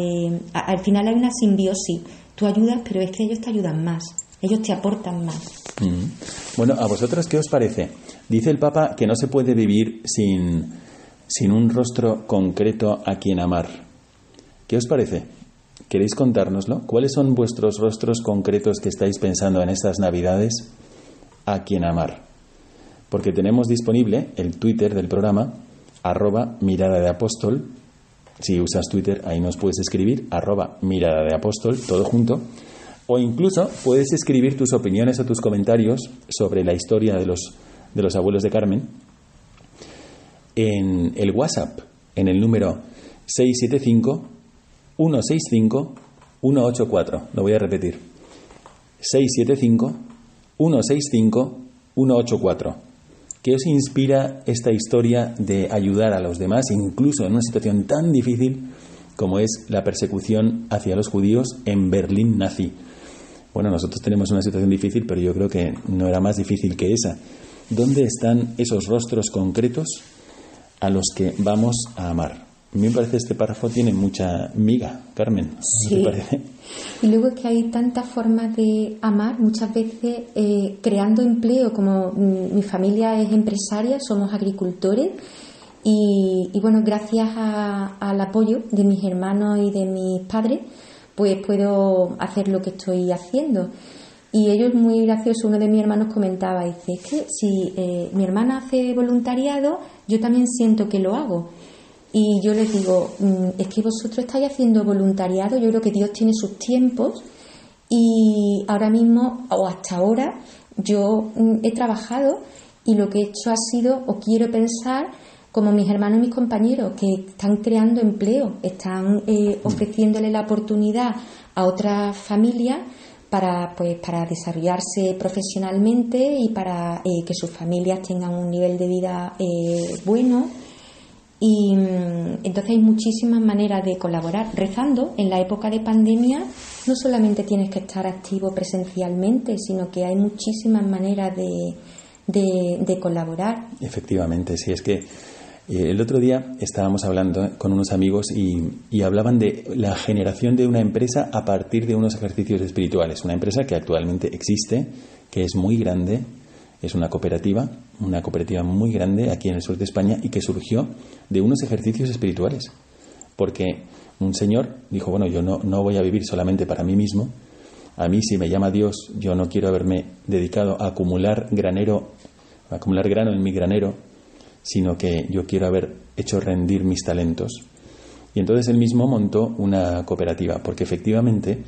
al final hay una simbiosis. Tú ayudas, pero es que ellos te ayudan más. Ellos te aportan más. Bueno, ¿a vosotros qué os parece? Dice el Papa que no se puede vivir sin, sin un rostro concreto a quien amar. ¿Qué os parece? ¿Queréis contárnoslo? ¿Cuáles son vuestros rostros concretos que estáis pensando en estas Navidades a quien amar? porque tenemos disponible el Twitter del programa, arroba mirada de apóstol. Si usas Twitter, ahí nos puedes escribir, arroba mirada de apóstol, todo junto. O incluso puedes escribir tus opiniones o tus comentarios sobre la historia de los, de los abuelos de Carmen en el WhatsApp, en el número 675 165 184. Lo voy a repetir. 675 165 184. ¿Qué os inspira esta historia de ayudar a los demás, incluso en una situación tan difícil como es la persecución hacia los judíos en Berlín nazi? Bueno, nosotros tenemos una situación difícil, pero yo creo que no era más difícil que esa. ¿Dónde están esos rostros concretos a los que vamos a amar? A mí me parece que este párrafo tiene mucha miga, Carmen. Sí. parece? Y luego es que hay tantas formas de amar, muchas veces eh, creando empleo, como mi familia es empresaria, somos agricultores. Y, bueno, gracias al apoyo de mis hermanos y de mis padres, pues puedo hacer lo que estoy haciendo. Y ellos muy gracioso, uno de mis hermanos comentaba, dice, es que si eh, mi hermana hace voluntariado, yo también siento que lo hago. Y yo les digo, mm, es que vosotros estáis haciendo voluntariado, yo creo que Dios tiene sus tiempos y ahora mismo, o hasta ahora, yo mm, he trabajado y lo que he hecho ha sido, o quiero pensar, como mis hermanos y mis compañeros, que están creando empleo, están eh, ofreciéndole la oportunidad a otras familias para, pues, para desarrollarse profesionalmente y para eh, que sus familias tengan un nivel de vida eh, bueno y mm, entonces hay muchísimas maneras de colaborar. Rezando, en la época de pandemia, no solamente tienes que estar activo presencialmente, sino que hay muchísimas maneras de, de, colaborar. Efectivamente, sí, es que eh, el otro día estábamos hablando con unos amigos y, y, hablaban de la generación de una empresa a partir de unos ejercicios espirituales. Una empresa que actualmente existe, que es muy grande, es una cooperativa, una cooperativa muy grande aquí en el sur de España y que surgió de unos ejercicios espirituales. Porque un señor dijo, bueno, yo no, no voy a vivir solamente para mí mismo, a mí si me llama Dios, yo no quiero haberme dedicado a acumular granero, a acumular grano en mi granero, sino que yo quiero haber hecho rendir mis talentos. Y entonces él mismo montó una cooperativa, porque efectivamente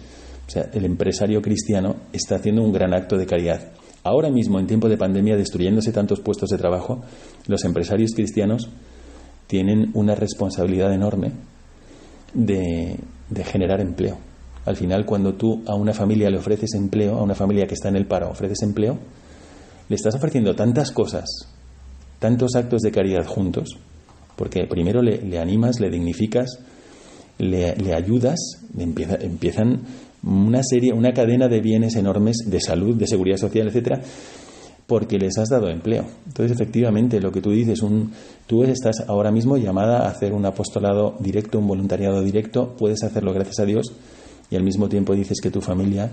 o sea, el empresario cristiano está haciendo un gran acto de caridad. Ahora mismo, en tiempo de pandemia, destruyéndose tantos puestos de trabajo, los empresarios cristianos tienen una responsabilidad enorme de, generar empleo. Al final, cuando tú a una familia le ofreces empleo, a una familia que está en el paro, ofreces empleo, le estás ofreciendo tantas cosas, tantos actos de caridad juntos, porque primero le, animas, le dignificas, le, ayudas, empiezan una serie, una cadena de bienes enormes de salud, de seguridad social, etcétera, porque les has dado empleo. Entonces, efectivamente, lo que tú dices, un, tú estás ahora mismo llamada a hacer un apostolado directo, un voluntariado directo, puedes hacerlo gracias a Dios y al mismo tiempo dices que tu familia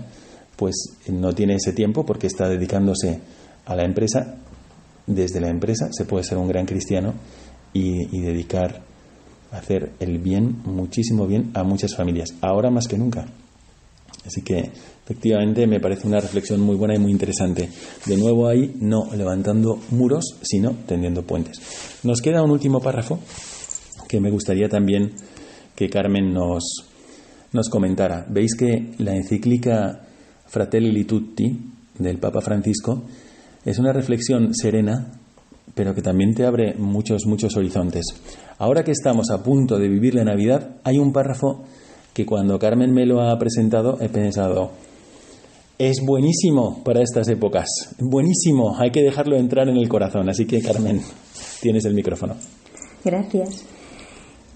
pues no tiene ese tiempo porque está dedicándose a la empresa. Desde la empresa se puede ser un gran cristiano y, y dedicar hacer el bien, muchísimo bien a muchas familias, ahora más que nunca. Así que efectivamente me parece una reflexión muy buena y muy interesante. De nuevo ahí, no levantando muros, sino tendiendo puentes. Nos queda un último párrafo que me gustaría también que Carmen nos, nos comentara. Veis que la encíclica Fratelli Tutti del Papa Francisco es una reflexión serena, pero que también te abre muchos, muchos horizontes. Ahora que estamos a punto de vivir la Navidad, hay un párrafo que cuando Carmen me lo ha presentado he pensado, es buenísimo para estas épocas, buenísimo, hay que dejarlo entrar en el corazón. Así que Carmen, tienes el micrófono. Gracias.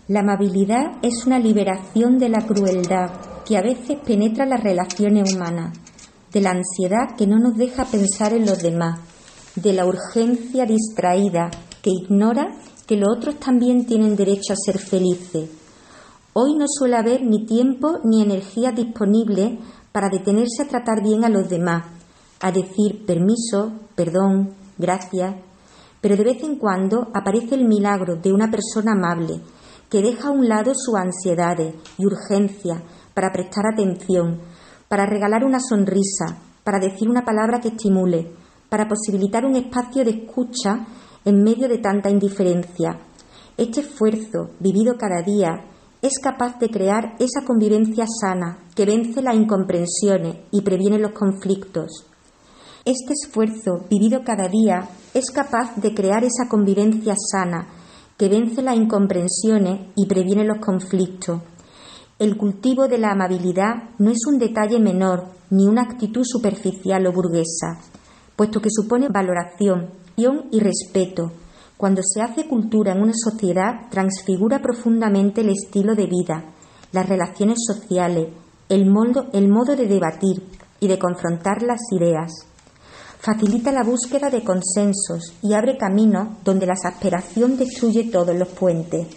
La amabilidad es una liberación de la crueldad que a veces penetra las relaciones humanas, de la ansiedad que no nos deja pensar en los demás, de la urgencia distraída que ignora que los otros también tienen derecho a ser felices Hoy no suele haber ni tiempo ni energía disponible para detenerse a tratar bien a los demás, a decir permiso, perdón, gracias, pero de vez en cuando aparece el milagro de una persona amable que deja a un lado sus ansiedades y urgencias para prestar atención, para regalar una sonrisa, para decir una palabra que estimule, para posibilitar un espacio de escucha en medio de tanta indiferencia. Este esfuerzo, vivido cada día, es capaz de crear esa convivencia sana que vence las incomprensiones y previene los conflictos. Este esfuerzo, vivido cada día, es capaz de crear esa convivencia sana que vence las incomprensiones y previene los conflictos. El cultivo de la amabilidad no es un detalle menor ni una actitud superficial o burguesa, puesto que supone valoración, y respeto, cuando se hace cultura en una sociedad, transfigura profundamente el estilo de vida, las relaciones sociales, el modo, el modo de debatir y de confrontar las ideas. Facilita la búsqueda de consensos y abre caminos donde la exasperación destruye todos los puentes.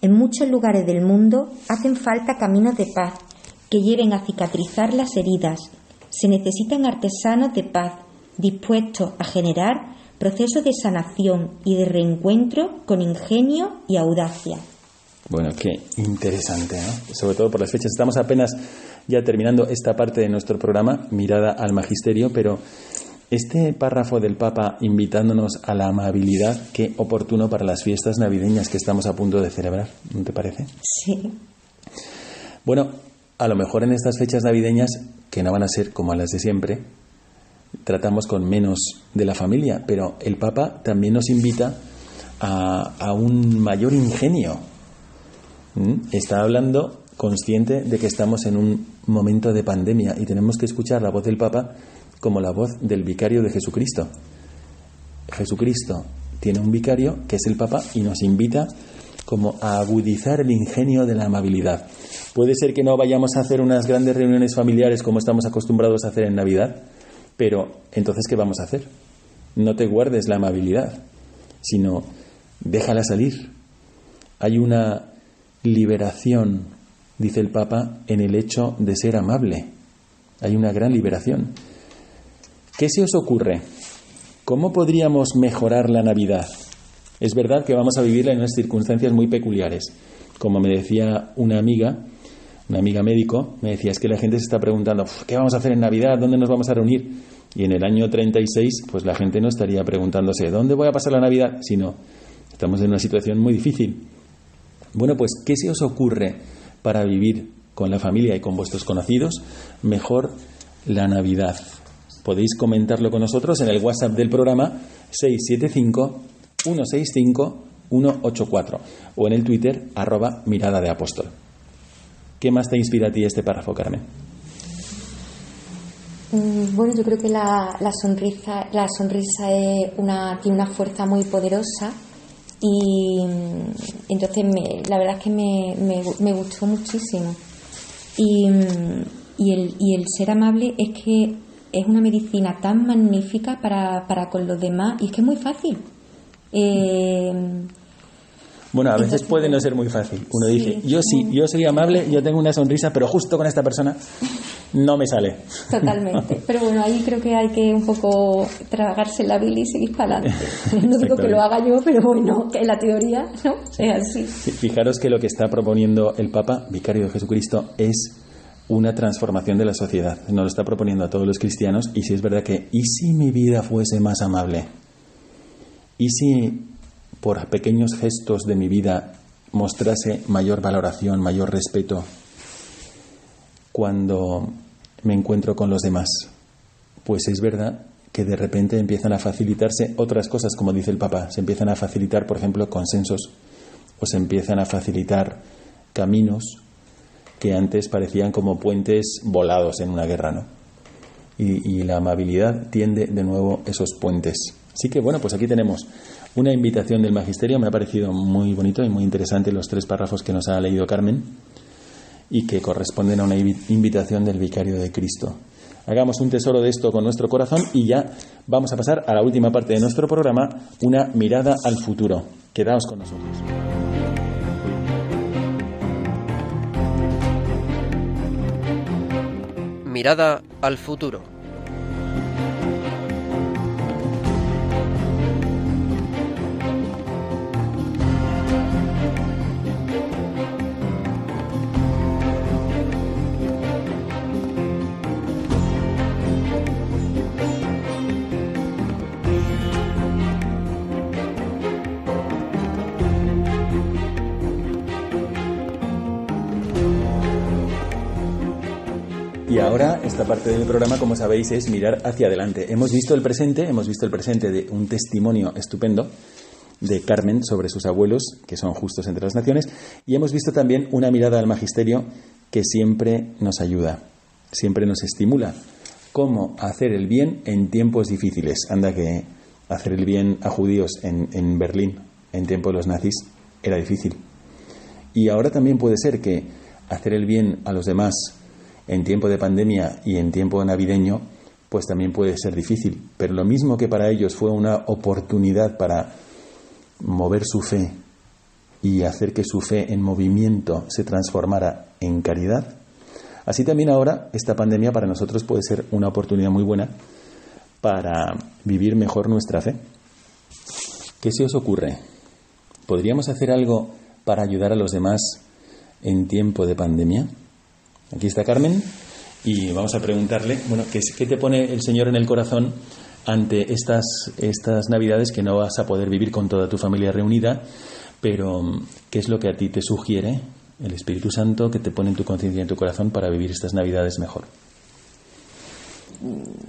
En muchos lugares del mundo hacen falta caminos de paz que lleven a cicatrizar las heridas. Se necesitan artesanos de paz dispuestos a generar proceso de sanación y de reencuentro con ingenio y audacia. Bueno, qué interesante, ¿no? Sobre todo por las fechas. Estamos apenas ya terminando esta parte de nuestro programa, Mirada al Magisterio, pero este párrafo del Papa invitándonos a la amabilidad, qué oportuno para las fiestas navideñas que estamos a punto de celebrar, ¿no te parece? Sí. Bueno, a lo mejor en estas fechas navideñas, que no van a ser como las de siempre, tratamos con menos de la familia, pero el Papa también nos invita a, un mayor ingenio. Está hablando consciente de que estamos en un momento de pandemia y tenemos que escuchar la voz del Papa como la voz del vicario de Jesucristo. Jesucristo tiene un vicario que es el Papa y nos invita como a agudizar el ingenio de la amabilidad. Puede ser que no vayamos a hacer unas grandes reuniones familiares como estamos acostumbrados a hacer en Navidad, pero entonces, ¿qué vamos a hacer? No te guardes la amabilidad, sino déjala salir. Hay una liberación, dice el Papa, en el hecho de ser amable. Hay una gran liberación. ¿Qué se os ocurre? ¿Cómo podríamos mejorar la Navidad? Es verdad que vamos a vivirla en unas circunstancias muy peculiares. Como me decía una amiga, una amiga médico me decía, es que la gente se está preguntando, ¿qué vamos a hacer en Navidad? ¿Dónde nos vamos a reunir? Y en el año 36, pues la gente no estaría preguntándose, ¿dónde voy a pasar la Navidad? Sino, estamos en una situación muy difícil. Bueno, pues, ¿qué se os ocurre para vivir con la familia y con vuestros conocidos mejor la Navidad? Podéis comentarlo con nosotros en el WhatsApp del programa 675 165 184 o en el Twitter arroba mirada de apóstol. ¿Qué más te inspira a ti este párrafo, Carmen? Mm, bueno, yo creo que la, sonrisa, la sonrisa es una, tiene una fuerza muy poderosa y mm, entonces la verdad es que me, gustó muchísimo. Y, mm, y, el, y el ser amable es que es una medicina tan magnífica para, para con los demás y es que es muy fácil. Eh, bueno, a veces puede no ser muy fácil. Uno sí, dice, yo sí, yo soy amable, yo tengo una sonrisa, pero justo con esta persona no me sale. Totalmente. Pero bueno, ahí creo que hay que un poco tragarse la bilis y seguir para adelante. No digo que lo haga yo, pero bueno, que en la teoría no es así. Sí, Fijaros que lo que está proponiendo el Papa, vicario de Jesucristo, es una transformación de la sociedad. Nos lo está proponiendo a todos los cristianos y si es verdad que, ¿y si mi vida fuese más amable? ¿Y si por pequeños gestos de mi vida mostrase mayor valoración, mayor respeto cuando me encuentro con los demás? Pues es verdad que de repente empiezan a facilitarse otras cosas, como dice el Papa. Se empiezan a facilitar, por ejemplo, consensos o se empiezan a facilitar caminos que antes parecían como puentes volados en una guerra, ¿no? Y, la amabilidad tiende de nuevo esos puentes. Así que bueno, pues aquí tenemos una invitación del Magisterio. Me ha parecido muy bonito y muy interesante los tres párrafos que nos ha leído Carmen y que corresponden a una invi- invitación del Vicario de Cristo. Hagamos un tesoro de esto con nuestro corazón y ya vamos a pasar a la última parte de nuestro programa, una mirada al futuro. Quedaos con nosotros. Mirada al futuro. Y ahora esta parte del programa, como sabéis, es mirar hacia adelante. Hemos visto el presente, hemos visto el presente de un testimonio estupendo de Carmen sobre sus abuelos, que son justos entre las naciones, y hemos visto también una mirada al magisterio que siempre nos ayuda, siempre nos estimula. Cómo hacer el bien en tiempos difíciles. Anda que hacer el bien a judíos en, en Berlín, en tiempo de los nazis, era difícil. Y ahora también puede ser que hacer el bien a los demás en tiempo de pandemia y en tiempo navideño, pues también puede ser difícil. Pero lo mismo que para ellos fue una oportunidad para mover su fe y hacer que su fe en movimiento se transformara en caridad, así también ahora esta pandemia para nosotros puede ser una oportunidad muy buena para vivir mejor nuestra fe. ¿Qué se os ocurre? ¿Podríamos hacer algo para ayudar a los demás en tiempo de pandemia? Aquí está Carmen y vamos a preguntarle, bueno, ¿qué, te pone el Señor en el corazón ante estas, estas Navidades que no vas a poder vivir con toda tu familia reunida? Pero, ¿qué es lo que a ti te sugiere el Espíritu Santo que te pone en tu conciencia y en tu corazón para vivir estas Navidades mejor?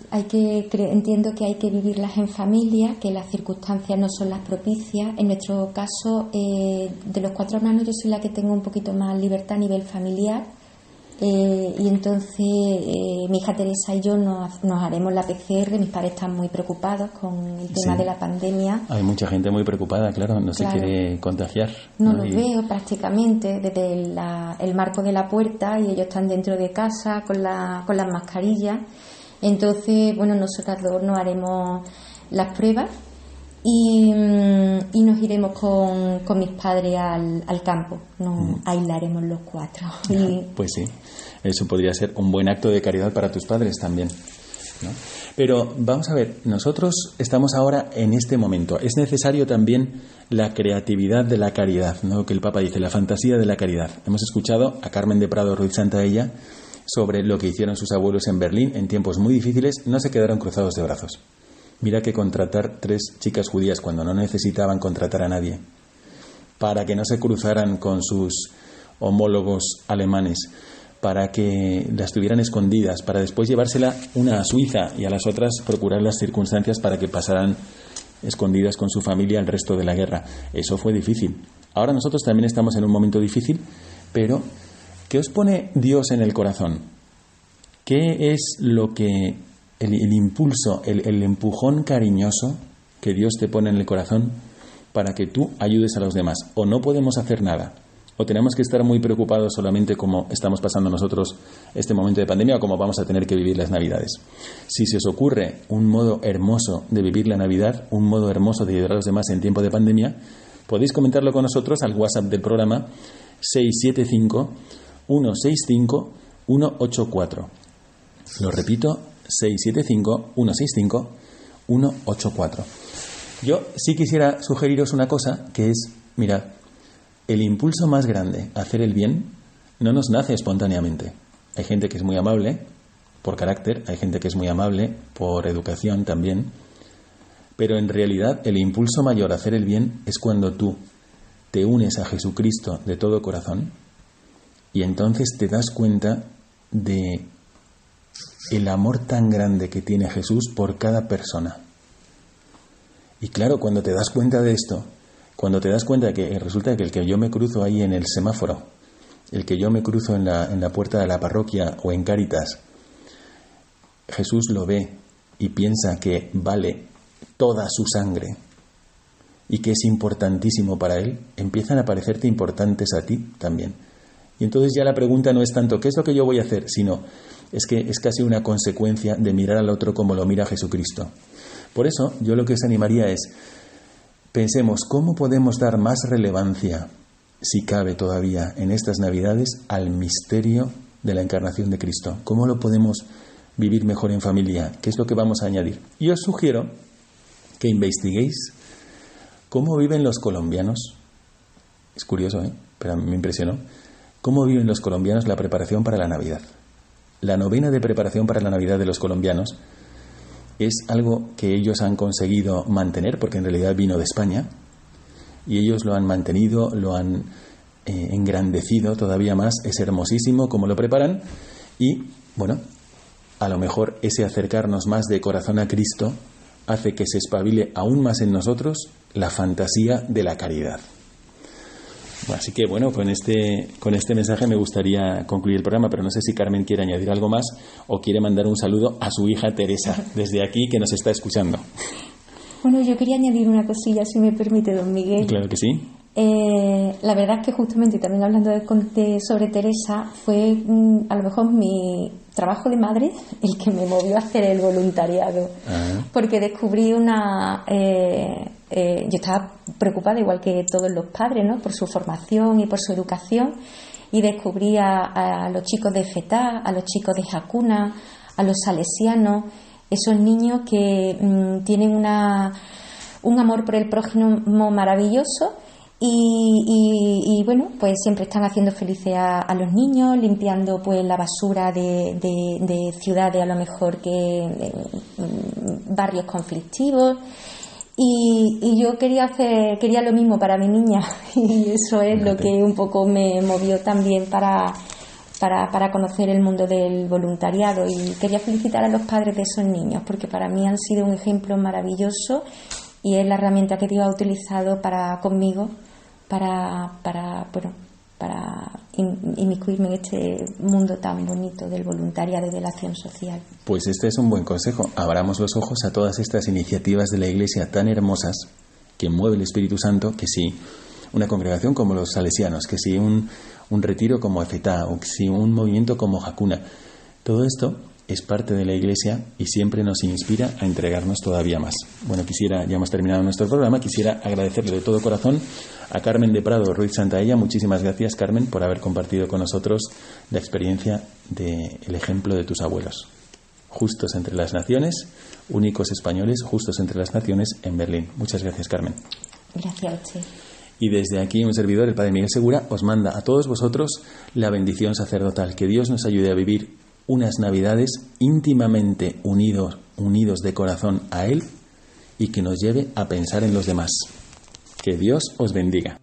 Hay que entiendo que hay que vivirlas en familia, que las circunstancias no son las propicias. En nuestro caso, eh, de los cuatro hermanos, yo soy la que tengo un poquito más libertad a nivel familiar. Eh, y entonces eh, mi hija Teresa y yo nos, nos haremos la PCR. Mis padres están muy preocupados con el tema Sí. de la pandemia. Hay mucha gente muy preocupada, claro, no Claro. se quiere contagiar. No ¿no? los Y- veo prácticamente desde la- el marco de la puerta y ellos están dentro de casa con, la, con las mascarillas. Entonces, bueno, nosotras dos nos haremos las pruebas y, mm, y nos iremos con, con mis padres al, al campo. Nos aislaremos los cuatro. Y, Pues sí, eso podría ser un buen acto de caridad para tus padres también. ¿no? Pero vamos a ver, nosotros estamos ahora en este momento. Es necesario también la creatividad de la caridad, ¿no? Lo que el Papa dice, la fantasía de la caridad. Hemos escuchado a Carmen de Prado Ruiz Santaella sobre lo que hicieron sus abuelos en Berlín en tiempos muy difíciles, no se quedaron cruzados de brazos. Mira que contratar tres chicas judías cuando no necesitaban contratar a nadie, para que no se cruzaran con sus homólogos alemanes, para que las tuvieran escondidas, para después llevársela una a Suiza y a las otras procurar las circunstancias para que pasaran escondidas con su familia el resto de la guerra. Eso fue difícil. Ahora nosotros también estamos en un momento difícil, pero ¿qué os pone Dios en el corazón? ¿Qué es lo que el, impulso, el, el empujón cariñoso que Dios te pone en el corazón para que tú ayudes a los demás? O no podemos hacer nada. ¿O tenemos que estar muy preocupados solamente como estamos pasando nosotros este momento de pandemia o como vamos a tener que vivir las Navidades? Si se os ocurre un modo hermoso de vivir la Navidad, un modo hermoso de ayudar a los demás en tiempo de pandemia, podéis comentarlo con nosotros al WhatsApp del programa 675 165 184. Lo repito, 675 165 184. Yo sí quisiera sugeriros una cosa que es, mirad, el impulso más grande a hacer el bien no nos nace espontáneamente. Hay gente que es muy amable por carácter, hay gente que es muy amable por educación también, pero en realidad el impulso mayor a hacer el bien es cuando tú te unes a Jesucristo de todo corazón y entonces te das cuenta de el amor tan grande que tiene Jesús por cada persona. Y claro, cuando te das cuenta de esto, cuando te das cuenta de que resulta que el que yo me cruzo ahí en el semáforo, el que yo me cruzo en la, en la puerta de la parroquia o en Cáritas, Jesús lo ve y piensa que vale toda su sangre y que es importantísimo para él, empiezan a parecerte importantes a ti también. Y entonces ya la pregunta no es tanto qué es lo que yo voy a hacer, sino es que es casi una consecuencia de mirar al otro como lo mira Jesucristo. Por eso yo lo que os animaría es Pensemos cómo podemos dar más relevancia, si cabe todavía en estas Navidades, al misterio de la encarnación de Cristo. ¿Cómo lo podemos vivir mejor en familia? ¿Qué es lo que vamos a añadir? Y os sugiero que investiguéis cómo viven los colombianos. Es curioso, ¿eh? pero me impresionó. ¿Cómo viven los colombianos la preparación para la Navidad? La novena de preparación para la Navidad de los colombianos es algo que ellos han conseguido mantener, porque en realidad vino de España, y ellos lo han mantenido, lo han eh, engrandecido todavía más, es hermosísimo como lo preparan, y bueno, a lo mejor ese acercarnos más de corazón a Cristo hace que se espabile aún más en nosotros la fantasía de la caridad. Así que bueno, con este, con este mensaje me gustaría concluir el programa, pero no sé si Carmen quiere añadir algo más o quiere mandar un saludo a su hija Teresa desde aquí que nos está escuchando. Bueno, yo quería añadir una cosilla, si me permite, don Miguel. Claro que sí. Eh, la verdad es que justamente también hablando de, sobre Teresa, fue mm, a lo mejor mi trabajo de madre el que me movió a hacer el voluntariado. Ah. Porque descubrí una... Eh, eh, yo estaba preocupada, igual que todos los padres, ¿no? por su formación y por su educación, y descubrí a, los chicos de FETA, a los chicos de Jacuna, a los salesianos, esos niños que mm, tienen una, un amor por el prójimo maravilloso y, bueno, pues siempre están haciendo felices a, los niños, limpiando pues la basura de, de, ciudades a lo mejor que mm, barrios conflictivos. Y, yo quería hacer, quería lo mismo para mi niña y eso es lo que un poco me movió también para, para, para, conocer el mundo del voluntariado y quería felicitar a los padres de esos niños porque para mí han sido un ejemplo maravilloso y es la herramienta que Dios ha utilizado para conmigo para, para, bueno, para inmiscuirme en este mundo tan bonito del voluntariado y de la acción social. Pues este es un buen consejo. Abramos los ojos a todas estas iniciativas de la Iglesia tan hermosas que mueve el Espíritu Santo, que si una congregación como los salesianos, que si un, un retiro como Efetá, o que si un movimiento como Hakuna, todo esto es parte de la Iglesia y siempre nos inspira a entregarnos todavía más. Bueno, quisiera, ya hemos terminado nuestro programa, quisiera agradecerle de todo corazón a Carmen de Prado Ruiz Santaella. Muchísimas gracias, Carmen, por haber compartido con nosotros la experiencia del ejemplo de tus abuelos. Justos entre las naciones, únicos españoles, justos entre las naciones en Berlín. Muchas gracias, Carmen. Gracias, Y desde aquí un servidor, el Padre Miguel Segura, os manda a todos vosotros la bendición sacerdotal. Que Dios nos ayude a vivir unas navidades íntimamente unidos, unidos de corazón a Él y que nos lleve a pensar en los demás. Que Dios os bendiga.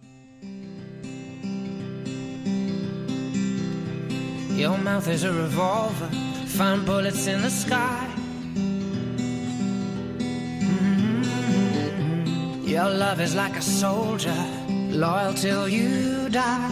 Your mouth is a revolver, find bullets in the sky. Mm-hmm. Your love is like a soldier, loyal till you die.